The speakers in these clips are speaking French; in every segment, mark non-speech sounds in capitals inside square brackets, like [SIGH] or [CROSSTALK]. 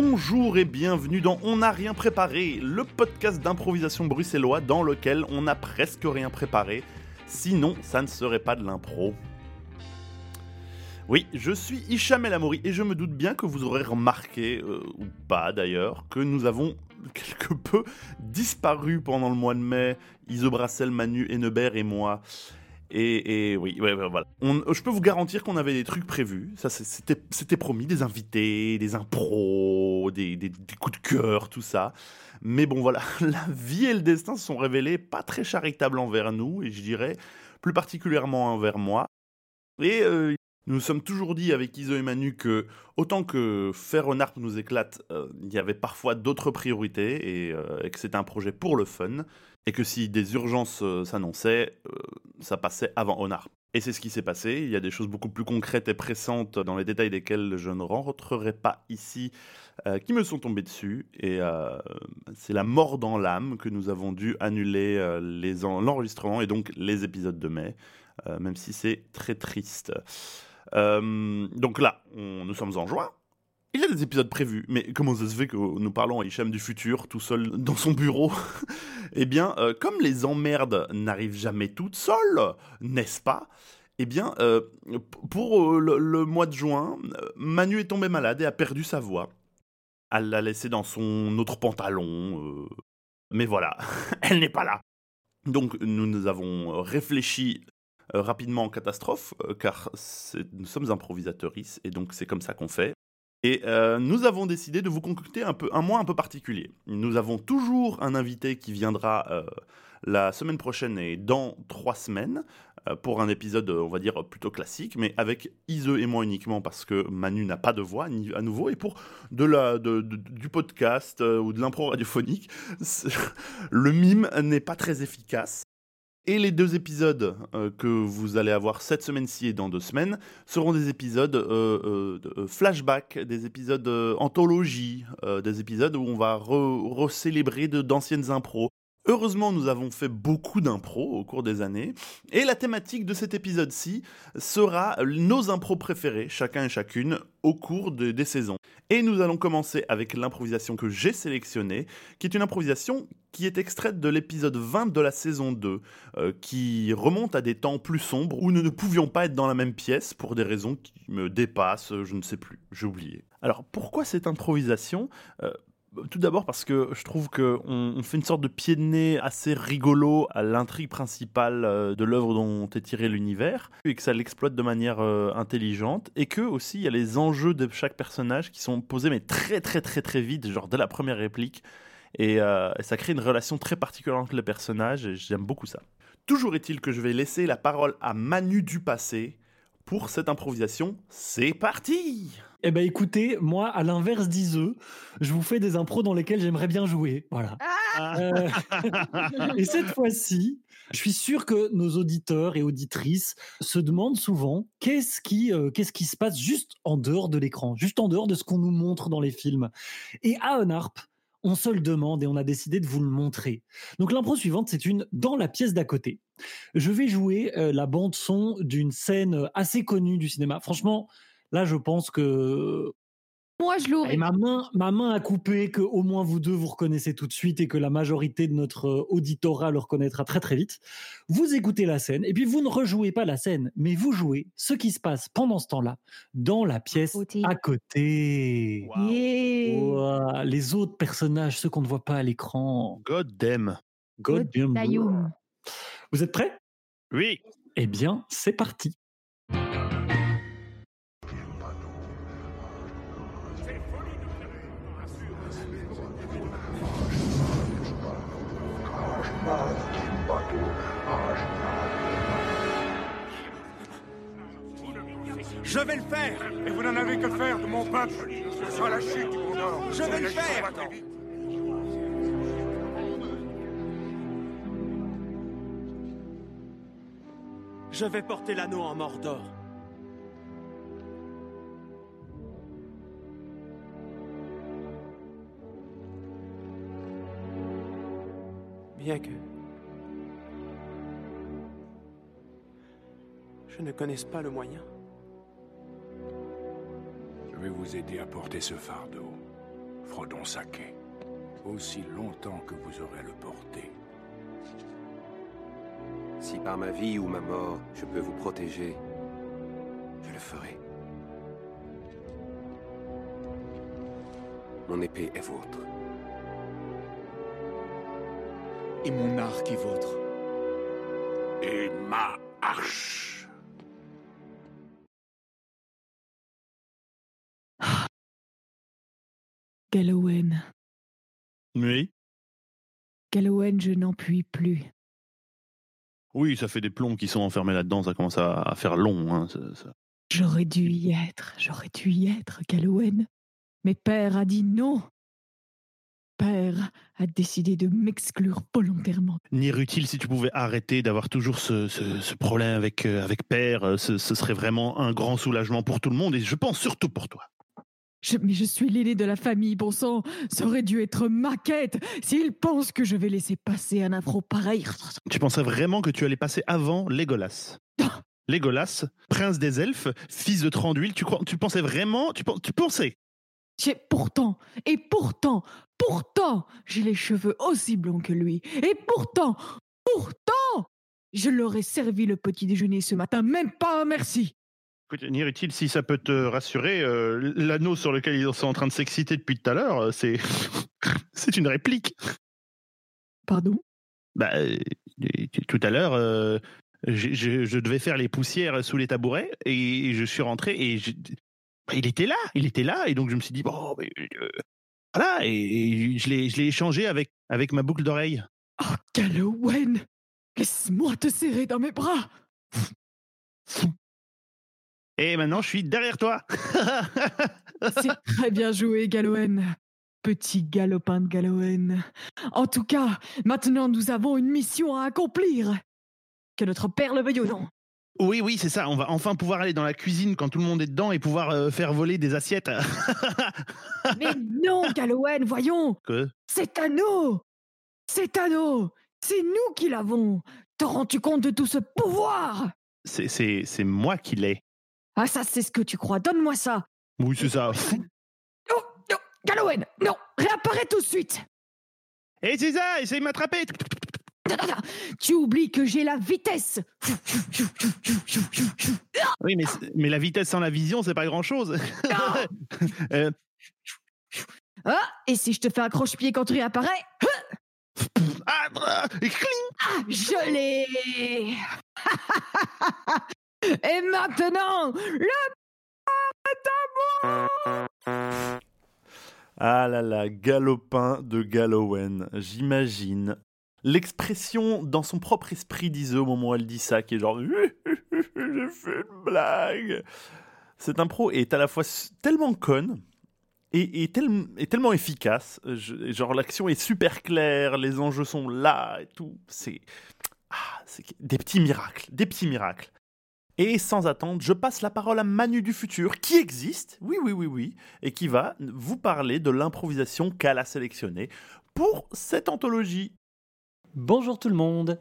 Bonjour et bienvenue dans On n'a rien préparé, le podcast d'improvisation bruxellois dans lequel on n'a presque rien préparé. Sinon, ça ne serait pas de l'impro. Oui, je suis Hicham El Amouri et je me doute bien que vous aurez remarqué, euh, ou pas d'ailleurs, que nous avons [LAUGHS] quelque peu disparu pendant le mois de mai, Iso Brassel, Manu Hennebert et moi. Et, oui, voilà. On- je peux vous garantir qu'on avait des trucs prévus. Ça, c'était promis, des invités, des impros, des, coups de cœur, tout ça. Mais bon, voilà, [LAUGHS] la vie et le destin se sont révélés pas très charitables envers nous, et je dirais plus particulièrement envers moi. Et euh, nous sommes toujours dit avec Iso et Manu que autant que faire un nous éclate, euh, il y avait parfois d'autres priorités et, euh, et que c'était un projet pour le fun. Et que si des urgences euh, s'annonçaient, euh, ça passait avant Honor. Et c'est ce qui s'est passé. Il y a des choses beaucoup plus concrètes et pressantes dans les détails desquelles je ne rentrerai pas ici, euh, qui me sont tombées dessus. Et c'est la mort dans l'âme que nous avons dû annuler l'enregistrement et donc les épisodes de mai, même si c'est très triste. Donc là, nous sommes en juin. Il y a des épisodes prévus, mais comment ça se fait que nous parlons à Hicham du futur tout seul dans son bureau [LAUGHS] Eh bien, euh, comme les emmerdes n'arrivent jamais toutes seules, n'est-ce pas Eh bien, euh, pour euh, le, mois de juin, Manu est tombée malade et a perdu sa voix. Elle l'a laissée dans son autre pantalon. Mais voilà, [LAUGHS] elle n'est pas là. Donc, nous nous avons réfléchi rapidement en catastrophe, car nous sommes improvisateuristes, et donc c'est comme ça qu'on fait. Et euh, nous avons décidé de vous concocter un, peu, un mois un peu particulier. Nous avons toujours un invité qui viendra euh, la semaine prochaine et dans trois semaines euh, pour un épisode, on va dire, plutôt classique, mais avec Ise et moi uniquement parce que Manu n'a pas de voix ni- à nouveau. Et pour de la, du podcast ou de l'impro radiophonique, [LAUGHS] le mime n'est pas très efficace. Et les deux épisodes euh, que vous allez avoir cette semaine-ci et dans deux semaines seront des épisodes euh, euh, flashback, des épisodes anthologie, des épisodes où on va re- recélébrer de- d'anciennes impros. Heureusement, nous avons fait beaucoup d'impros au cours des années, et la thématique de cet épisode-ci sera nos impros préférés, chacun et chacune, au cours de- des saisons. Et nous allons commencer avec l'improvisation que j'ai sélectionnée, qui est une improvisation qui est extraite de l'épisode 20 de la saison 2, euh, qui remonte à des temps plus sombres où nous ne pouvions pas être dans la même pièce pour des raisons qui me dépassent, je ne sais plus, j'ai oublié. Alors pourquoi cette improvisation? Euh, tout d'abord parce que je trouve qu'on on fait une sorte de pied de nez assez rigolo à l'intrigue principale euh, de l'œuvre dont est tiré l'univers, et que ça l'exploite de manière euh, intelligente, et que aussi il y a les enjeux de chaque personnage qui sont posés mais très très très très vite, genre dès la première réplique, et, euh, et ça crée une relation très particulière entre les personnages, et j'aime beaucoup ça. Toujours est-il que je vais laisser la parole à Manu du passé pour cette improvisation. C'est parti Eh ben écoutez, moi, à l'inverse d'Iseux, je vous fais des impros dans lesquels j'aimerais bien jouer. Voilà. Euh, [LAUGHS] et cette fois-ci, je suis sûr que nos auditeurs et auditrices se demandent souvent qu'est-ce qui, euh, qu'est-ce qui se passe juste en dehors de l'écran, juste en dehors de ce qu'on nous montre dans les films. Et à un harp, on se le demande et on a décidé de vous le montrer. Donc l'impro suivante, c'est une dans la pièce d'à côté. Je vais jouer euh, la bande son d'une scène assez connue du cinéma. Franchement, là, je pense que Moi, je et l'aurais. ma main, ma main a coupé que au moins vous deux vous reconnaissez tout de suite et que la majorité de notre euh, auditorat le reconnaîtra très très vite. Vous écoutez la scène et puis vous ne rejouez pas la scène, mais vous jouez ce qui se passe pendant ce temps-là dans la pièce côté. à côté. Wow. Yeah. Les autres personnages, ceux qu'on ne voit pas à l'écran. God damn God damn. Vous êtes prêts? Oui Eh bien, c'est parti. Je vais le faire. Et vous n'en avez que faire de mon peuple. Ce sera la chute du Condor Je vais le faire. Je vais porter l'anneau en Mordor. Bien que je ne connaisse pas le moyen. Je vais vous aider à porter ce fardeau. Frodon Sake. Aussi longtemps que vous aurez le porté. Si par ma vie ou ma mort, je peux vous protéger, je le ferai. Mon épée est vôtre. Et mon arc est vôtre. Et ma hache. Galowen. Oui. Galowen, je n'en puis plus. Oui, ça fait des plombs qui sont enfermés là-dedans, ça commence à, à faire long. Hein, ça- ça. J'aurais dû y être, j'aurais dû y être, Galowen. Mais père a dit non. Père a décidé de m'exclure volontairement. Nirutile, si tu pouvais arrêter d'avoir toujours ce, ce- ce problème avec, euh, avec Père, euh, ce, ce serait vraiment un grand soulagement pour tout le monde et je pense surtout pour toi. Je- mais je suis l'aîné de la famille, bon sang. Ça aurait dû être ma quête. S'il pense que je vais laisser passer un afro pareil. Tu pensais vraiment que tu allais passer avant Legolas? Legolas, prince des elfes, fils de Tranduil, tu, crois, tu pensais vraiment tu pensais J'ai pourtant, et pourtant, pourtant, j'ai les cheveux aussi blonds que lui. Et pourtant, pourtant, je leur ai servi le petit déjeuner ce matin, même pas un merci. Écoute, Nirutile, si ça peut te rassurer, euh, l'anneau sur lequel ils sont en train de s'exciter depuis tout à l'heure, euh, c'est [LAUGHS] c'est une réplique. Pardon? Bah, euh, tout à l'heure, euh, je, je- je devais faire les poussières sous les tabourets et je suis rentré et bah, il était là, il était là et donc je me suis dit bon, mais, euh, voilà et, et je l'ai je l'ai échangé avec avec ma boucle d'oreille. Oh, Galowen Laisse-moi te serrer dans mes bras Et maintenant je suis derrière toi. [LAUGHS] C'est très bien joué, Galowen. Petit galopin de Galowen. En tout cas, maintenant nous avons une mission à accomplir. Que notre père le veuille ou non. Oui oui c'est ça, on va enfin pouvoir aller dans la cuisine quand tout le monde est dedans et pouvoir euh, faire voler des assiettes. Mais non, Galowen, voyons Que? C'est à nous C'est à nous C'est nous qui l'avons Te rends-tu compte de tout ce pouvoir? C'est c'est c'est moi qui l'ai. Ah, ça, c'est ce que tu crois. Donne-moi ça Oui c'est ça. Non, non, Galowen, non Réapparais tout de suite Et c'est ça, essaye de m'attraper. [LAUGHS] Tu oublies que j'ai la vitesse. Oui, mais, mais la vitesse sans la vision, c'est pas grand chose. [LAUGHS] Euh, Ah, et si je te fais un croche-pied quand tu réapparais ah, ah, et cling. Ah, je l'ai. [LAUGHS] Et maintenant, le Ah là là, galopin de Galowen, j'imagine. L'expression dans son propre esprit disait au moment où elle dit ça, qui est genre [LAUGHS] J'ai fait une blague. Cette impro est à la fois tellement conne et, et tel- et tellement efficace. Je- genre l'action est super claire, les enjeux sont là et tout. C'est ah, des petits miracles, des petits miracles. Et sans attendre, je passe la parole à Manu du futur, qui existe, oui, oui, oui, oui, et qui va vous parler de l'improvisation qu'elle a sélectionnée pour cette anthologie. Bonjour tout le monde.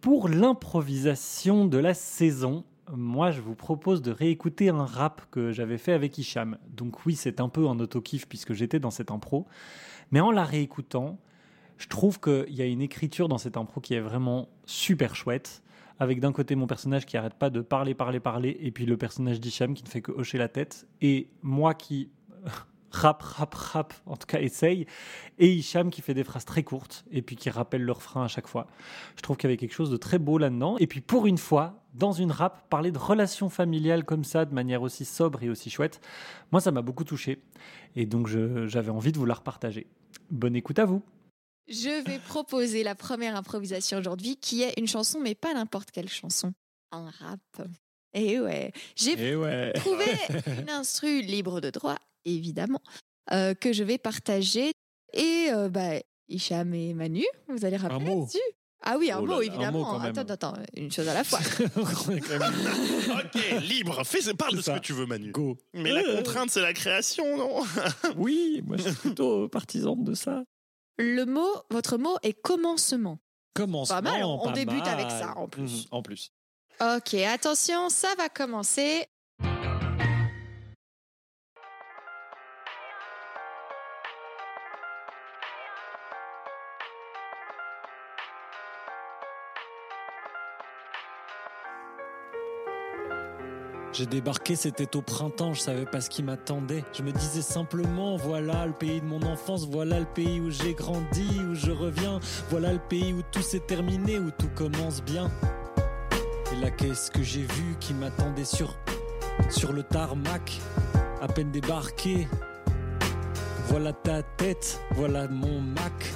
Pour l'improvisation de la saison, moi je vous propose de réécouter un rap que j'avais fait avec Hicham. Donc oui, c'est un peu un auto-kiff puisque j'étais dans cette impro. Mais en la réécoutant, je trouve qu'il y a une écriture dans cette impro qui est vraiment super chouette. Avec d'un côté mon personnage qui arrête pas de parler, parler, parler, et puis le personnage d'Hicham qui ne fait que hocher la tête, et moi qui rap, rap, rap, en tout cas essaye, et Hicham qui fait des phrases très courtes, et puis qui rappelle le refrain à chaque fois. Je trouve qu'il y avait quelque chose de très beau là-dedans. Et puis pour une fois, dans une rap, parler de relations familiales comme ça, de manière aussi sobre et aussi chouette, moi ça m'a beaucoup touché. Et donc j'avais envie de vous la repartager. Bonne écoute à vous. Je vais proposer la première improvisation aujourd'hui, qui est une chanson, mais pas n'importe quelle chanson. Un rap. Et ouais, j'ai Et ouais. trouvé [LAUGHS] une instru libre de droit, évidemment, euh, que je vais partager. Et euh, bah, Hicham et Manu, vous allez rappeler mot. là-dessus? Ah oui, un Oh là mot, là, un mot évidemment. même. attends, attends, une chose à la fois. [LAUGHS] [LAUGHS] Ok, libre, fais, parle de ce ça. que tu veux, Manu. Go. Mais la Euh, contrainte, c'est la création, non? [LAUGHS] Oui, moi je suis plutôt partisan de ça. Le mot, votre mot est commencement. Commencement. Pas mal, on- pas débute avec ça, en plus. Mhm, en plus. Ok, attention, ça va commencer. J'ai débarqué, c'était au printemps, je savais pas ce qui m'attendait. Je me disais simplement, voilà le pays de mon enfance, voilà le pays où j'ai grandi, où je reviens, voilà le pays où tout s'est terminé, où tout commence bien. Et là, qu'est-ce que j'ai vu qui m'attendait sur, sur le tarmac, à peine débarqué. Voilà ta tête, voilà mon Mac.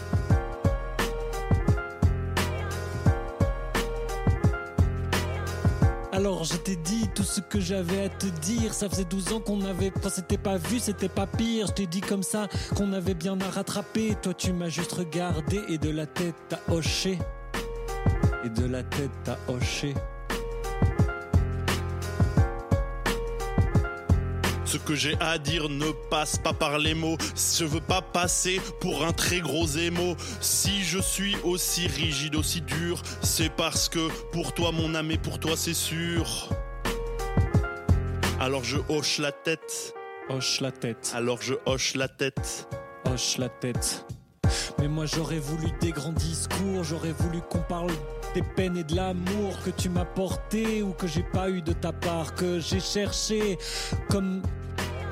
Alors je t'ai dit tout ce que j'avais à te dire. Ça faisait 12 ans qu'on avait. Enfin, c'était pas vu, c'était pas pire. Je t'ai dit comme ça qu'on avait bien à rattraper. Toi, tu m'as juste regardé et de la tête t'as hoché. Et de la tête t'as hoché. Ce que j'ai à dire ne passe pas par les mots. Je veux pas passer pour un très gros émo. Si je suis aussi rigide, aussi dur, c'est parce que pour toi mon âme et pour toi c'est sûr. Alors je hoche la tête. Hoche la tête. Alors je hoche la tête. Hoche la tête. Mais moi j'aurais voulu des grands discours, j'aurais voulu qu'on parle des peines et de l'amour que tu m'as porté ou que j'ai pas eu de ta part, que j'ai cherché comme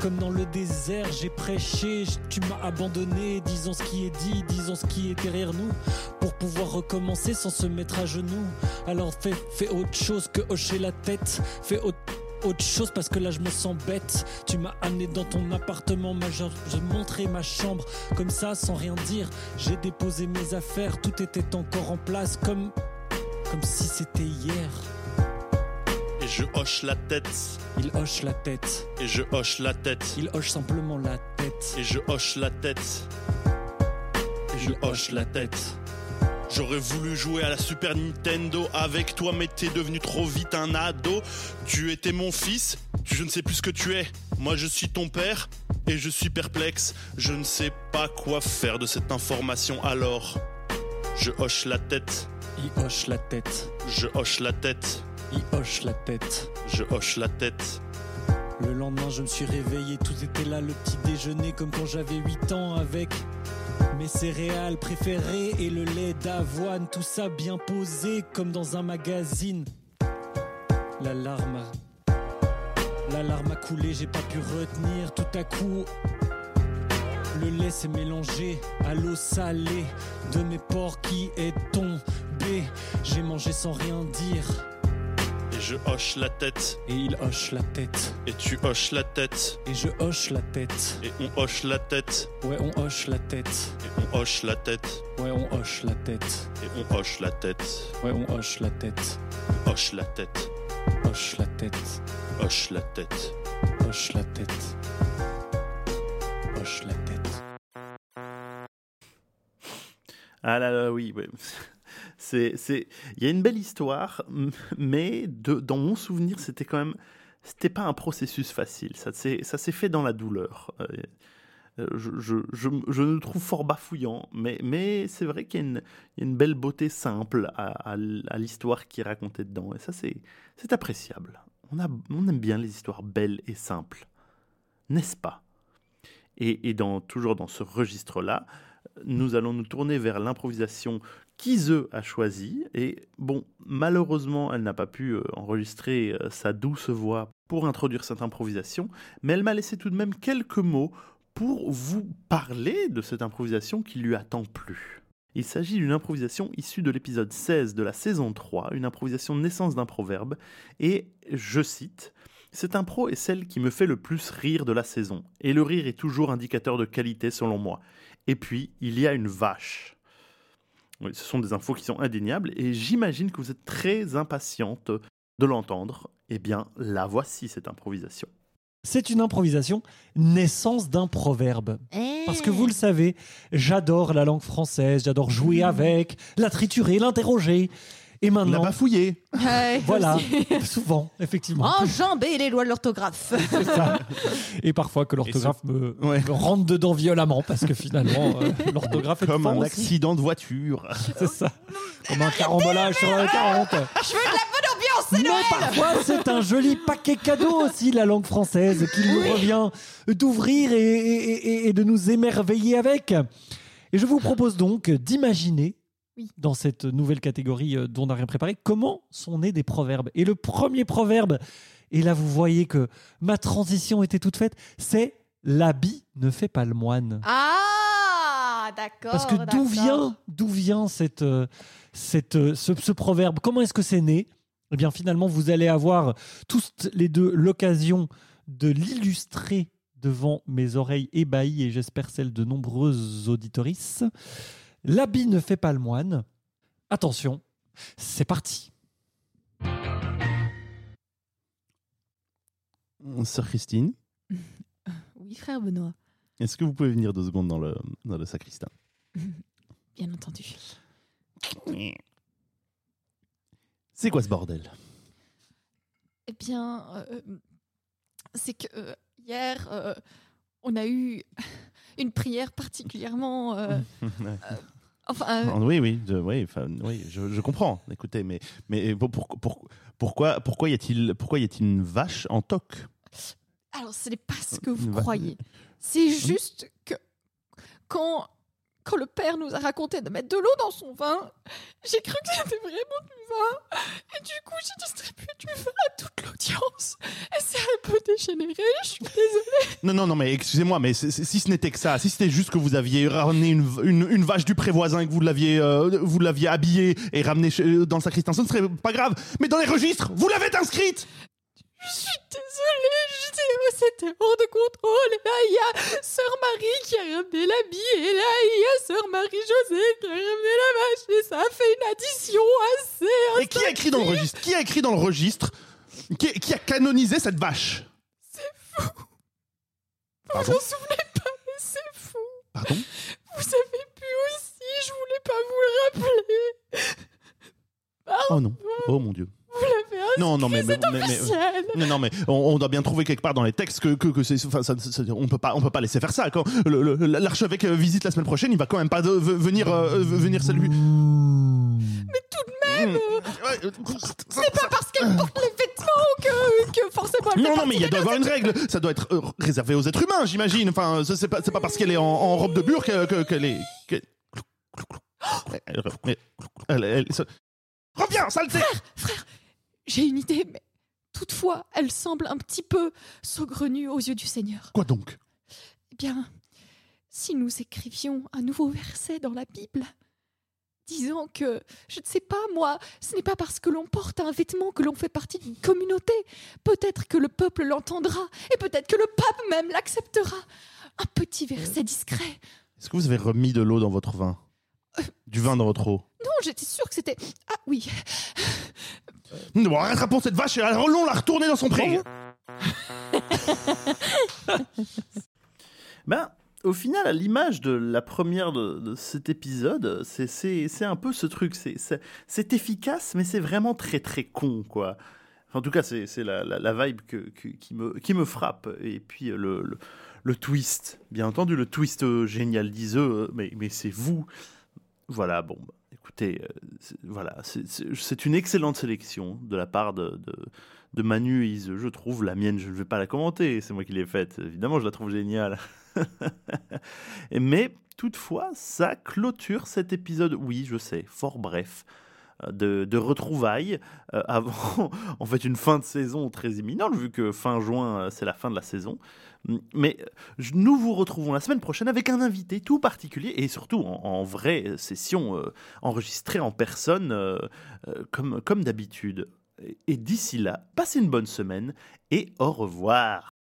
comme dans le désert, j'ai prêché, tu m'as abandonné, disons ce qui est dit, disons ce qui est derrière nous, pour pouvoir recommencer sans se mettre à genoux. Alors fais, fais autre chose que hocher la tête, fais autre chose parce que là je me sens bête. Tu m'as amené dans ton appartement majeur, je montrais ma chambre comme ça sans rien dire. J'ai déposé mes affaires, tout était encore en place comme comme si c'était hier. Et je hoche la tête. Il hoche la tête. Et je hoche la tête. Il hoche simplement la tête. Et je hoche la tête. Et je hoche la tête. J'aurais voulu jouer à la Super Nintendo avec toi, mais t'es devenu trop vite un ado. Tu étais mon fils, je ne sais plus ce que tu es. Moi, je suis ton père et je suis perplexe. Je ne sais pas quoi faire de cette information alors. Je hoche la tête. Il hoche la tête. Je hoche la tête. Il hoche la tête. Je hoche la tête. Le lendemain, je me suis réveillé, tout était là, le petit déjeuner comme quand j'avais 8 ans avec mes céréales préférées et le lait d'avoine, tout ça bien posé comme dans un magazine. La larme, la larme a coulé, j'ai pas pu retenir tout à coup. Le lait s'est mélangé à l'eau salée de mes porcs qui est tombé. J'ai mangé sans rien dire. Et je hoche la tête. Et il hoche la tête. Et tu hoches la tête. Et je hoche la tête. Et on hoche la tête. Ouais, on hoche la tête. Et on hoche la tête. Ouais, on hoche la tête. Et on hoche la tête. Ouais, on hoche la tête. Hoche la tête. Hoche la tête. Hoche la tête. Hoche la tête. Hoche la tête. Ah là là, oui. C'est, c'est, il y a une belle histoire, mais dans mon souvenir, c'était quand même, c'était pas un processus facile. Ça s'est, ça s'est fait dans la douleur. Euh, je, je, je, je le trouve fort bafouillant, mais, mais c'est vrai qu'il y a, une, une belle beauté simple à, à, à l'histoire qui est racontée dedans. Et ça, c'est, c'est appréciable. On, a, on aime bien les histoires belles et simples, n'est-ce pas? Et, et dans, toujours dans ce registre-là, nous allons nous tourner vers l'improvisation qu'Ise a choisie. Et bon, malheureusement, elle n'a pas pu euh, enregistrer euh, sa douce voix pour introduire cette improvisation, mais elle m'a laissé tout de même quelques mots pour vous parler de cette improvisation qui lui a tant plu. Il s'agit d'une improvisation issue de l'épisode 16 de la saison 3, une improvisation naissance d'un proverbe, et je cite cette impro est celle qui me fait le plus rire de la saison, et le rire est toujours indicateur de qualité selon moi. Et puis, il y a une vache. Oui, ce sont des infos qui sont indéniables, et j'imagine que vous êtes très impatiente de l'entendre. Eh bien, la voici, cette improvisation. C'est une improvisation naissance d'un proverbe. Parce que vous le savez, j'adore la langue française, j'adore jouer avec, la triturer, l'interroger. Et maintenant. La bafouiller. Ouais, Voilà, aussi. [LAUGHS] souvent, effectivement. Enjamber les lois de l'orthographe. [LAUGHS] C'est ça. Et parfois que l'orthographe me, Ouais. me rentre dedans violemment parce que finalement, euh, [LAUGHS] l'orthographe est Comme un aussi. accident de voiture. C'est ça. Comme un carambolage sur la 40. Je veux de la bonne ambiance, c'est Mais Noël parfois, c'est un joli paquet cadeau aussi, la langue française, qu'il nous revient d'ouvrir et, et- et- et de nous émerveiller avec. Et je vous propose donc d'imaginer, Oui. dans cette nouvelle catégorie euh, dont on n'a rien préparé, comment sont nés des proverbes? Et le premier proverbe Et là, vous voyez que ma transition était toute faite. C'est l'habit ne fait pas le moine. Ah, d'accord. Parce que d'où vient, d'où vient cette, euh, cette, euh, ce, ce proverbe? Comment est-ce que c'est né? Eh bien, finalement, vous allez avoir tous les deux l'occasion de l'illustrer devant mes oreilles ébahies et j'espère celles de nombreuses auditorices. L'habit ne fait pas le moine. Attention, c'est parti. Sœur Christine, [LAUGHS] Oui, frère Benoît, est-ce que vous pouvez venir deux secondes dans le, dans le sacristain [LAUGHS] bien entendu. C'est quoi ce bordel? Eh bien, euh, c'est que euh, hier, euh, on a eu [LAUGHS] une prière particulièrement. Enfin, euh, Ah, Oui, oui, je, oui, enfin, oui je, je comprends. Écoutez, mais, mais pour- pour- pour- pourquoi, pourquoi y a-t-il pourquoi y a-t-il une vache en toc? Alors, ce n'est pas ce que vous croyez. C'est juste que quand, quand le père nous a raconté de mettre de l'eau dans son vin, j'ai cru que c'était vraiment du vin. Et du coup, j'ai distribué du vin à toute l'audience. Et c'est un peu dégénéré, je suis désolée. Non, non, non, mais excusez-moi, mais si ce n'était que ça, si c'était juste que vous aviez ramené une, vache du prévoisin et que vous l'aviez euh, habillée et ramenée dans le sacristain, ce ne serait pas grave. Mais dans les registres, vous l'avez inscrite Je suis désolée, c'était hors de contrôle. Et là, il y a Sœur Marie qui a ramené l'habit. Et là, il y a Sœur Marie-Josée qui a ramené la vache. Et ça a fait une addition assez... Et qui a écrit dans le registre? Qui a écrit dans le registre qui, qui a canonisé cette vache? Vous Pardon? vous en souvenez pas, mais c'est fou. Pardon? Vous avez pu aussi, je voulais pas vous le rappeler. Oh non. Oh mon dieu. Vous l'avez inscrit, Non, non, mais- c'est mais- mais-. Non, mais on, on doit bien trouver quelque part dans les textes que, que, que c'est. Enfin, ça- ça- on peut pas, on peut pas laisser faire ça. Quand le- le- l'archevêque euh, visite la semaine prochaine, il va quand même pas de- venir, euh, venir saluer. Mais tout de même, Mmh. euh, euh, c'est pas parce qu'elle porte les vêtements que, que forcément elle Non, non, mais il doit y avoir une règle. Ça doit être euh, réservé aux êtres humains, j'imagine. Enfin, c'est pas, c'est pas parce qu'elle est en, en robe de bure que- que- qu'elle est. Elle- elle- elle- Reviens, saleté J'ai une idée, mais toutefois, elle semble un petit peu saugrenue aux yeux du Seigneur. Quoi donc? Eh bien, si nous écrivions un nouveau verset dans la Bible, disant que, je ne sais pas moi, ce n'est pas parce que l'on porte un vêtement que l'on fait partie d'une communauté. Peut-être que le peuple l'entendra, et peut-être que le pape même l'acceptera. Un petit verset discret. Est-ce que vous avez remis de l'eau dans votre vin? Du vin dans votre eau? Non, j'étais sûre que c'était... Ah oui, Bon, rattrapons cette vache et allons la retourner dans son pré. [LAUGHS] Ben, au final, à l'image de la première de, de cet épisode, c'est- un peu ce truc. c'est- efficace, mais c'est vraiment très très con, quoi. Enfin, en tout cas, c'est la, la, la vibe que, que- qui, me, qui me frappe. Et puis euh, le, le, le twist, bien entendu, le twist euh, génial, disent eux, mais, mais c'est vous. Voilà, bon, bah, écoutez, euh, voilà, c'est- une excellente sélection de la part de, de, de Manu et Ise, je trouve. La mienne, je ne vais pas la commenter, c'est moi qui l'ai faite. Évidemment, je la trouve géniale. [LAUGHS] Mais toutefois, ça clôture cet épisode, oui, je sais, fort bref, euh, de, retrouvailles euh, avant, [LAUGHS] en fait, une fin de saison très imminente, vu que fin juin, c'est la fin de la saison. Mais euh, nous vous retrouvons la semaine prochaine avec un invité tout particulier et surtout en, vraie session euh, enregistrée en personne, euh, euh, comme, d'habitude. Et d'ici là, passez une bonne semaine et au revoir.